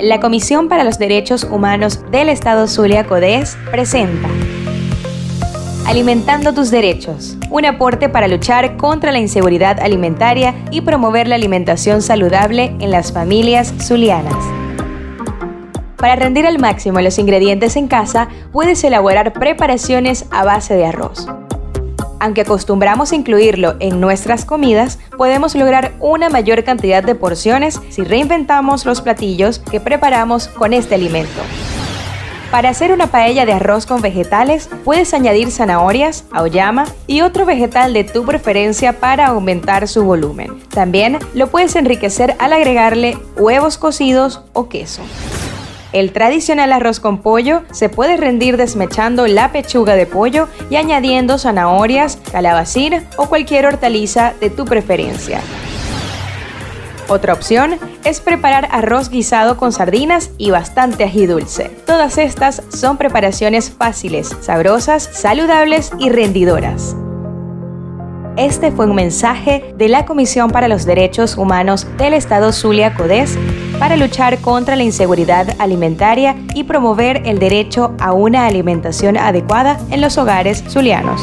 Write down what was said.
La Comisión para los Derechos Humanos del Estado Zulia Codés presenta Alimentando tus derechos, un aporte para luchar contra la inseguridad alimentaria y promover la alimentación saludable en las familias zulianas. Para rendir al máximo los ingredientes en casa, puedes elaborar preparaciones a base de arroz. Aunque acostumbramos incluirlo en nuestras comidas, podemos lograr una mayor cantidad de porciones si reinventamos los platillos que preparamos con este alimento. Para hacer una paella de arroz con vegetales, puedes añadir zanahorias, auyama y otro vegetal de tu preferencia para aumentar su volumen. También lo puedes enriquecer al agregarle huevos cocidos o queso. El tradicional arroz con pollo se puede rendir desmechando la pechuga de pollo y añadiendo zanahorias, calabacín o cualquier hortaliza de tu preferencia. Otra opción es preparar arroz guisado con sardinas y bastante ají dulce. Todas estas son preparaciones fáciles, sabrosas, saludables y rendidoras. Este fue un mensaje de la Comisión para los Derechos Humanos del Estado Zulia Codés para luchar contra la inseguridad alimentaria y promover el derecho a una alimentación adecuada en los hogares zulianos.